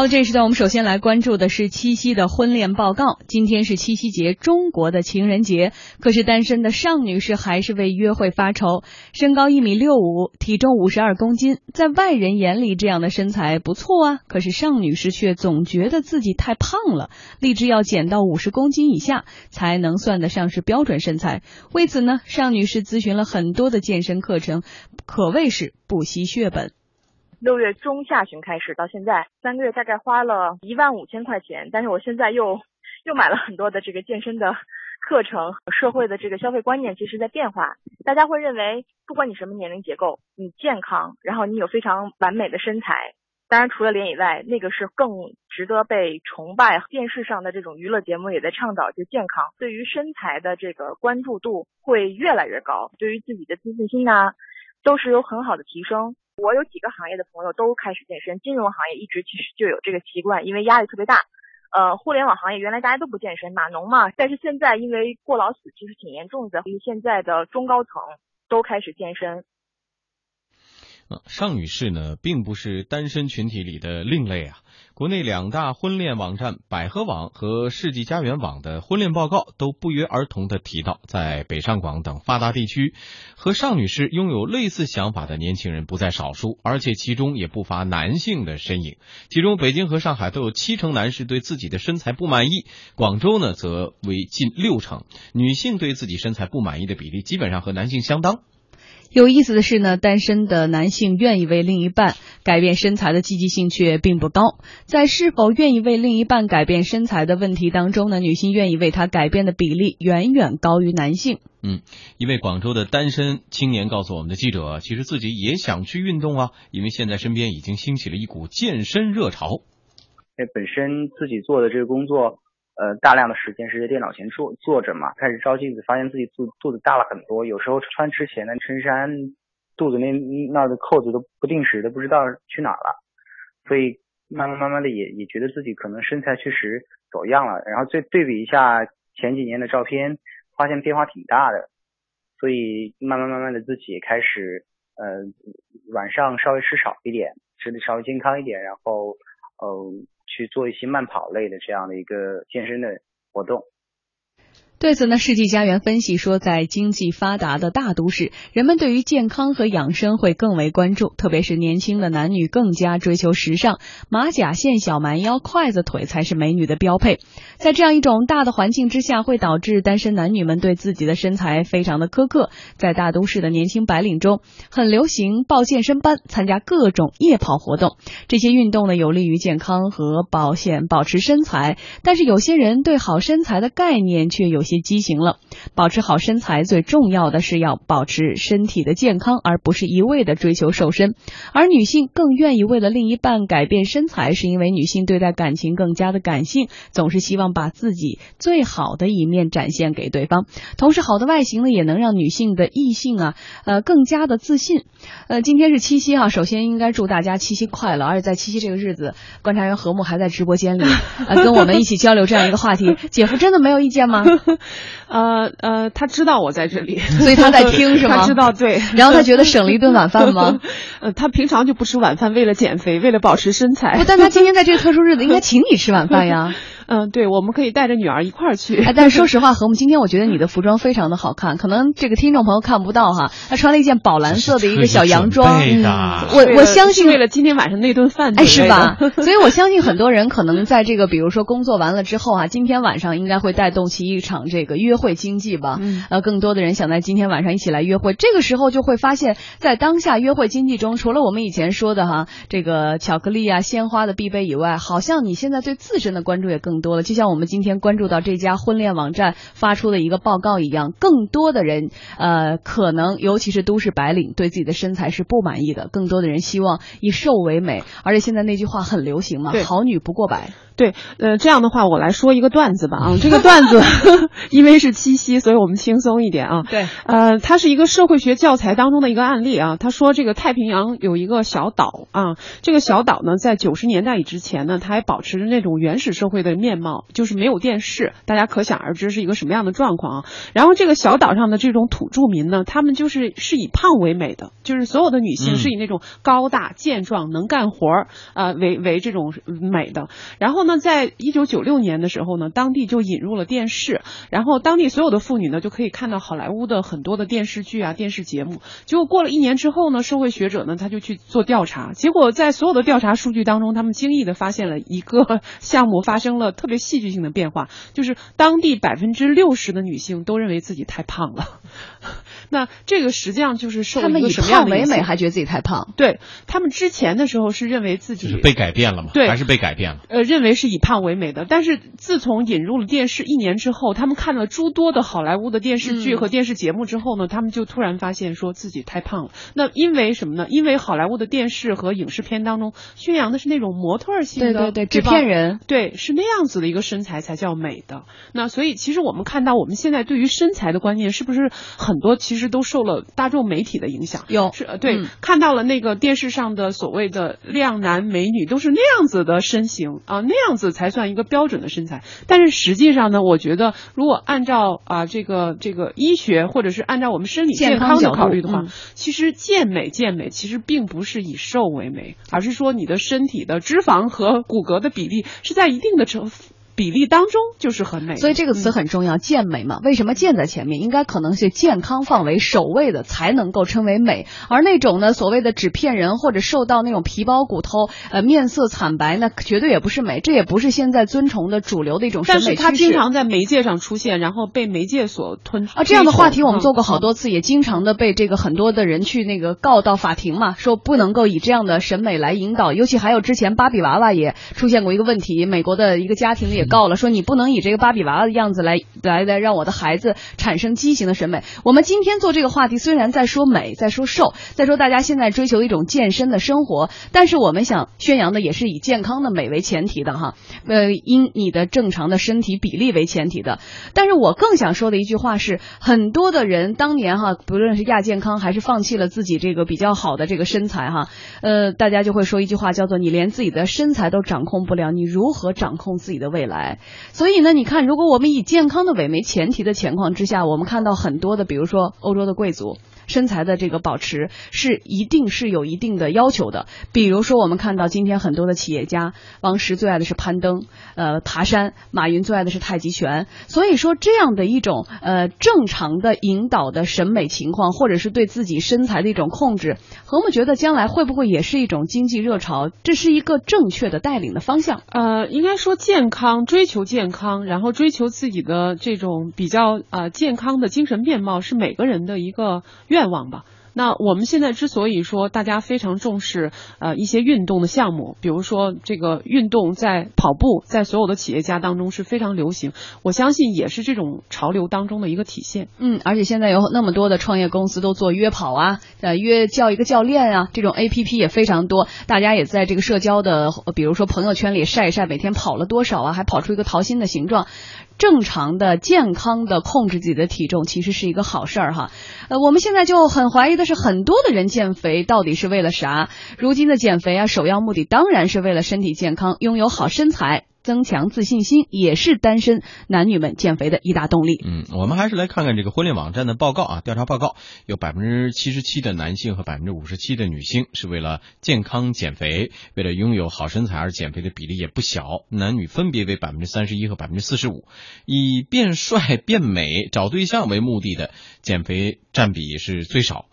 好，这时段我们首先来关注的是七夕的婚恋报告。今天是七夕节，中国的情人节。可是单身的尚女士还是为约会发愁。身高一米六五，体重五十二公斤，在外人眼里这样的身材不错啊。可是尚女士却总觉得自己太胖了，立志要减到五十公斤以下才能算得上是标准身材。为此呢，尚女士咨询了很多的健身课程，可谓是不惜血本。六月中下旬开始到现在三个月，大概花了一万五千块钱。但是我现在又又买了很多的这个健身的课程。社会的这个消费观念其实在变化，大家会认为，不管你什么年龄结构，你健康，然后你有非常完美的身材，当然除了脸以外，那个是更值得被崇拜。电视上的这种娱乐节目也在倡导，就健康，对于身材的这个关注度会越来越高，对于自己的自信心呐，都是有很好的提升。我有几个行业的朋友都开始健身，金融行业一直其实就有这个习惯，因为压力特别大。呃，互联网行业原来大家都不健身，码农嘛，但是现在因为过劳死其实挺严重的，所以现在的中高层都开始健身。尚女士呢，并不是单身群体里的另类啊。国内两大婚恋网站百合网和世纪佳缘网的婚恋报告都不约而同的提到，在北上广等发达地区，和尚女士拥有类似想法的年轻人不在少数，而且其中也不乏男性的身影。其中，北京和上海都有七成男士对自己的身材不满意，广州呢则为近六成。女性对自己身材不满意的比例基本上和男性相当。有意思的是呢，单身的男性愿意为另一半改变身材的积极性却并不高。在是否愿意为另一半改变身材的问题当中呢，女性愿意为他改变的比例远远高于男性。嗯，一位广州的单身青年告诉我们的记者，其实自己也想去运动啊，因为现在身边已经兴起了一股健身热潮。哎本身自己做的这个工作。呃，大量的时间是在电脑前坐坐着嘛，开始照镜子，发现自己肚肚子大了很多，有时候穿之前的衬衫肚子那那的扣子都不定时的不知道去哪了，所以慢慢慢慢的也也觉得自己可能身材确实走样了，然后再对比一下前几年的照片，发现变化挺大的，所以慢慢慢慢的自己也开始呃晚上稍微吃少一点，吃的稍微健康一点，然后呃。去做一些慢跑类的这样的一个健身的活动。对此呢，世纪佳缘分析说，在经济发达的大都市，人们对于健康和养生会更为关注，特别是年轻的男女更加追求时尚，马甲线、小蛮腰、筷子腿才是美女的标配。在这样一种大的环境之下，会导致单身男女们对自己的身材非常的苛刻。在大都市的年轻白领中，很流行报健身班，参加各种夜跑活动。这些运动呢，有利于健康和保险、保持身材。但是有些人对好身材的概念却有些畸形了。保持好身材最重要的是要保持身体的健康，而不是一味的追求瘦身。而女性更愿意为了另一半改变身材，是因为女性对待感情更加的感性，总是希望。把自己最好的一面展现给对方，同时好的外形呢，也能让女性的异性啊，呃，更加的自信。呃，今天是七夕哈，首先应该祝大家七夕快乐。而且在七夕这个日子，观察员何木还在直播间里，呃，跟我们一起交流这样一个话题。姐夫真的没有意见吗？呃呃，他知道我在这里，所以他在听是吗？他知道对，然后他觉得省了一顿晚饭吗？呃，他平常就不吃晚饭，为了减肥，为了保持身材。不，但他今天在这个特殊日子，应该请你吃晚饭呀。嗯，对，我们可以带着女儿一块儿去。哎但是说实话，何木，今天我觉得你的服装非常的好看，可能这个听众朋友看不到哈，她穿了一件宝蓝色的一个小洋装。我我相信为了今天晚上那顿饭，哎，是吧？所以我相信很多人可能在这个，比如说工作完了之后啊，今天晚上应该会带动起一场这个约会经济吧。嗯呃，更多的人想在今天晚上一起来约会，这个时候就会发现，在当下约会经济中，除了我们以前说的哈，这个巧克力啊、鲜花的必备以外，好像你现在对自身的关注也更多了。就像我们今今天关注到这家婚恋网站发出的一个报告一样，更多的人，呃，可能尤其是都市白领对自己的身材是不满意的，更多的人希望以瘦为美，而且现在那句话很流行嘛，好女不过百。对，呃，这样的话我来说一个段子吧啊，这个 段子因为是七夕，所以我们轻松一点啊。对，呃，它是一个社会学教材当中的一个案例啊。他说这个太平洋有一个小岛啊，这个小岛呢，在九十年代以之前呢，它还保持着那种原始社会的面貌，就是没有电视，大家可想而知是一个什么样的状况啊。然后这个小岛上的这种土著民呢，他们就是是以胖为美的，就是所有的女性是以那种高大健壮、能干活儿啊为为这种美的。然后呢，在一九九六年的时候呢，当地就引入了电视，然后当地所有的妇女呢就可以看到好莱坞的很多的电视剧啊、电视节目。结果过了一年之后呢，社会学者呢他就去做调查，结果在所有的调查数据当中，他们惊异的发现了一个 项目发生了特别戏剧性的变化，就是当地百分之六十的女性都认为自己太胖了。那这个实际上就是受他们以一个什么样胖为美，还觉得自己太胖。对他们之前的时候是认为自己是被改变了嘛？对还是被改变了？呃，认为是以胖为美的，但是自从引入了电视一年之后，他们看了诸多的好莱坞的电视剧嗯和电视节目之后呢，他们就突然发现说自己太胖了。那因为什么呢？因为好莱坞的电视和影视片当中宣扬的是那种模特儿性的，对对对，纸片人。对，是那样子的一个身材才叫美的。那所以其实我们看到我们现在对于身材的观念，是不是很多其实都受了大众媒体的影响？有是呃对、嗯看到了那个电视上的所谓的靓男美女，都是那样子的身形啊，那样子才算一个标准的身材。但是实际上呢，我觉得如果按照啊这个这个医学或者是按照我们身体健健康的考虑的话，嗯其实健美健美其实并不是以瘦为美，而是说你的身体的脂肪和骨骼的比例是在一定的成比例当中就是很美。所以这个词嗯很重要，健美嘛。为什么健在前面？应该可能是健康放为首位的，才能够称为美。而那种呢，所谓的纸片人或者瘦到那种皮包骨头，呃，面色惨白，那绝对也不是美，这也不是现在尊崇的主流的一种审美趋势。是它经常在媒介上出现，然后被媒介所吞啊，这样的话题我们做过好。多次，也经常的被这个很多的人去那个告到法庭嘛，说不能够以这样的审美来引导。尤其还有之前芭比娃娃也出现过一个问题，美国的一个家庭也告了，说你不能以这个芭比娃娃的样子来来来让我的孩子产生畸形的审美。我们今天做这个话题，虽然在说美，在说瘦，在说大家现在追求一种健身的生活，但是我们想宣扬的也是以健康的美为前提的哈，呃，因你的正常的身体比例为前提的。但是我更想说的一句话是，很多的人当年哈，不论是亚健康还是放弃了自己这个比较好的这个身材哈，呃，大家就会说一句话叫做“你连自己的身材都掌控不了，你如何掌控自己的未来？”所以呢，你看，如果我们以健康的为为前提的情况之下，我们看到很多的，比如说欧洲的贵族。身材的这个保持是一定是有一定的要求的，比如说我们看到今天很多的企业家，王石最爱的是攀登，呃，爬山；马云最爱的是太极拳。所以说这样的一种呃正常的引导的审美情况，或者是对自己身材的一种控制，何木觉得将来会不会也是一种经济热潮？这是一个正确的带领的方向。呃，应该说健康，追求健康，然后追求自己的这种比较呃健康的精神面貌，是每个人的一个愿望吧。那我们现在之所以说大家非常重视呃一些运动的项目，比如说这个运动在跑步，在所有的企业家当中是非常流行，我相信也是这种潮流当中的一个体现。嗯，而且现在有那么多的创业公司都做约跑啊，呃，约叫一个教练啊，这种 A P P 也非常多，大家也在这个社交的，呃比如说朋友圈里晒一晒每天跑了多少啊，还跑出一个桃心的形状。正常的、健康的控制自己的体重，其实是一个好事儿哈。呃，我们现在就很怀疑的是，很多的人减肥到底是为了啥？如今的减肥啊，首要目的当然是为了身体健康，拥有好身材。增强自信心也是单身男女们减肥的一大动力。嗯，我们还是来看看这个婚恋网站的报告啊，调查报告有百分之七十七的男性和百分之五十七的女性是为了健康减肥，为了拥有好身材而减肥的比例也不小，男女分别为百分之三十一和百分之四十五。以变帅、变美、找对象为目的的减肥占比是最少，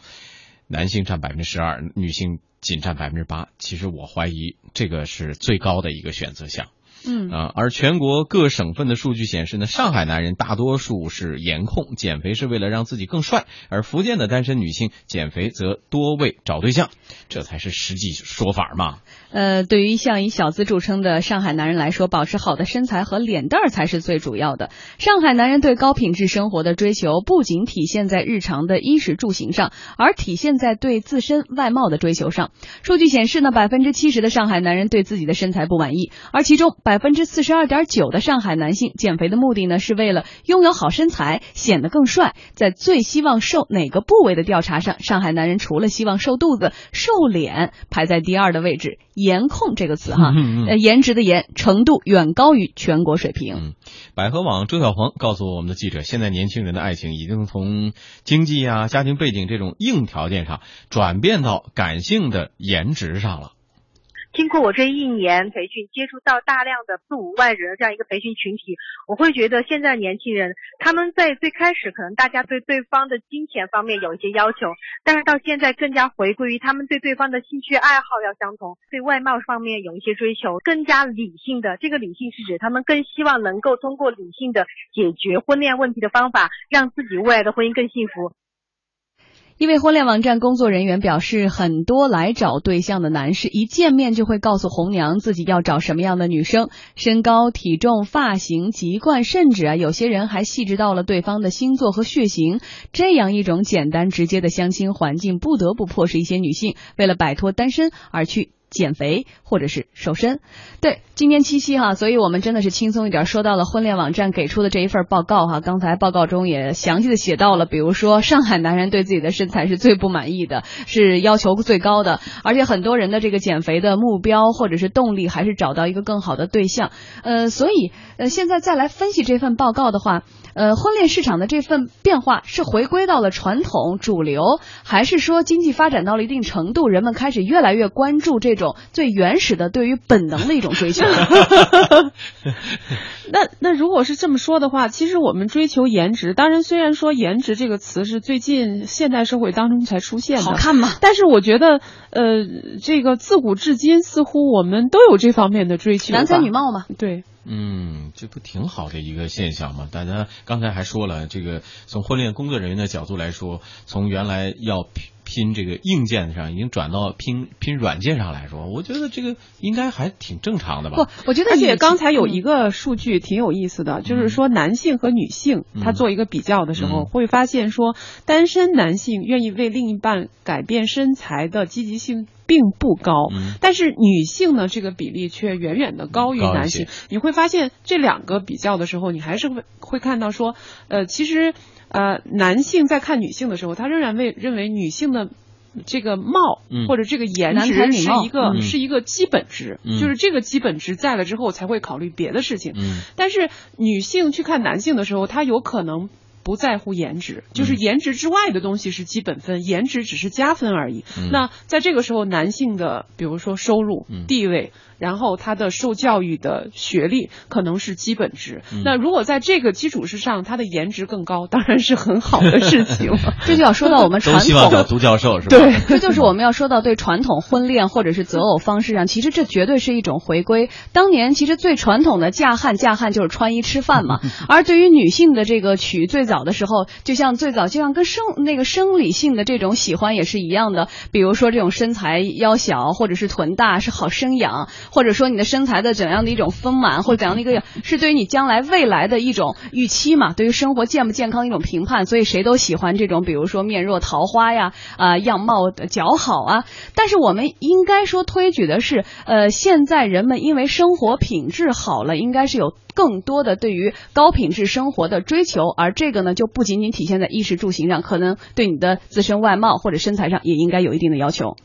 男性占百分之十二，女性仅占百分之八。其实我怀疑这个是最高的一个选择项。嗯啊，而全国各省份的数据显示呢，上海男人大多数是颜控，减肥是为了让自己更帅；而福建的单身女性减肥则多为找对象，这才是实际说法嘛。呃，对于像以小资著称的上海男人来说，保持好的身材和脸蛋儿才是最主要的。上海男人对高品质生活的追求，不仅体现在日常的衣食住行上，而体现在对自身外貌的追求上。数据显示呢，百分之七十的上海男人对自己的身材不满意，而其中百分之四十二点九的上海男性减肥的目的呢，是为了拥有好身材，显得更帅。在最希望瘦哪个部位的调查上，上海男人除了希望瘦肚子、瘦脸，排在第二的位置。颜控这个词哈，呃，颜值的颜程度远高于全国水平。嗯，百合网周小黄告诉我们的记者，现在年轻人的爱情已经从经济啊、家庭背景这种硬条件上，转变到感性的颜值上了。经过我这一年培训，接触到大量的四五万人这样一个培训群体，我会觉得现在年轻人他们在最开始可能大家对对方的金钱方面有一些要求，但是到现在更加回归于他们对对方的兴趣爱好要相同，对外貌方面有一些追求，更加理性的。这个理性是指他们更希望能够通过理性的解决婚恋问题的方法，让自己未来的婚姻更幸福。一位婚恋网站工作人员表示，很多来找对象的男士一见面就会告诉红娘自己要找什么样的女生，身高、体重、发型、籍贯，甚至啊，有些人还细致到了对方的星座和血型。这样一种简单直接的相亲环境，不得不迫使一些女性为了摆脱单身而去。减肥或者是瘦身，对，今天七夕哈，所以我们真的是轻松一点，说到了婚恋网站给出的这一份报告哈。刚才报告中也详细的写到了，比如说上海男人对自己的身材是最不满意的，是要求最高的，而且很多人的这个减肥的目标或者是动力还是找到一个更好的对象。呃，所以呃，现在再来分析这份报告的话，呃，婚恋市场的这份变化是回归到了传统主流，还是说经济发展到了一定程度，人们开始越来越关注这？种最原始的对于本能的一种追求。那那如果是这么说的话，其实我们追求颜值，当然虽然说颜值这个词是最近现代社会当中才出现的，好看吗？但是我觉得，呃，这个自古至今似乎我们都有这方面的追求，男才女貌嘛。对，嗯，这不挺好的一个现象吗？大家刚才还说了，这个从婚恋工作人员的角度来说，从原来要。拼这个硬件上，已经转到拼拼软件上来说，我觉得这个应该还挺正常的吧？不，我觉得而且刚才有一个数据挺有意思的，就是说男性和女性他做一个比较的时候，会发现说单身男性愿意为另一半改变身材的积极性并不高，但是女性呢这个比例却远远的高于男性。你会发现这两个比较的时候，你还是会会看到说，呃，其实。呃，男性在看女性的时候，他仍然为认为女性的这个貌或者这个颜值是一个是一个基本值，就是这个基本值在了之后才会考虑别的事情。但是女性去看男性的时候，她有可能不在乎颜值，就是颜值之外的东西是基本分，颜值只是加分而已。那在这个时候，男性的比如说收入、地位。然后他的受教育的学历可能是基本值，那如果在这个基础之上，他的颜值更高，当然是很好的事情。这就要说到我们传统找独 教授是吧？对，这就是我们要说到对传统婚恋或者是择偶方式上，其实这绝对是一种回归。当年其实最传统的嫁汉嫁汉就是穿衣吃饭嘛，而对于女性的这个娶，最早的时候就像最早就像跟生那个生理性的这种喜欢也是一样的，比如说这种身材腰小或者是臀大是好生养。或者说你的身材的怎样的一种丰满，或者怎样的一个，是对于你将来未来的一种预期嘛？对于生活健不健康的一种评判，所以谁都喜欢这种，比如说面若桃花呀，啊样貌的姣好啊。但是我们应该说推举的是，呃，现在人们因为生活品质好了，应该是有更多的对于高品质生活的追求，而这个呢，就不仅仅体现在衣食住行上，可能对你的自身外貌或者身材上也应该有一定的要求。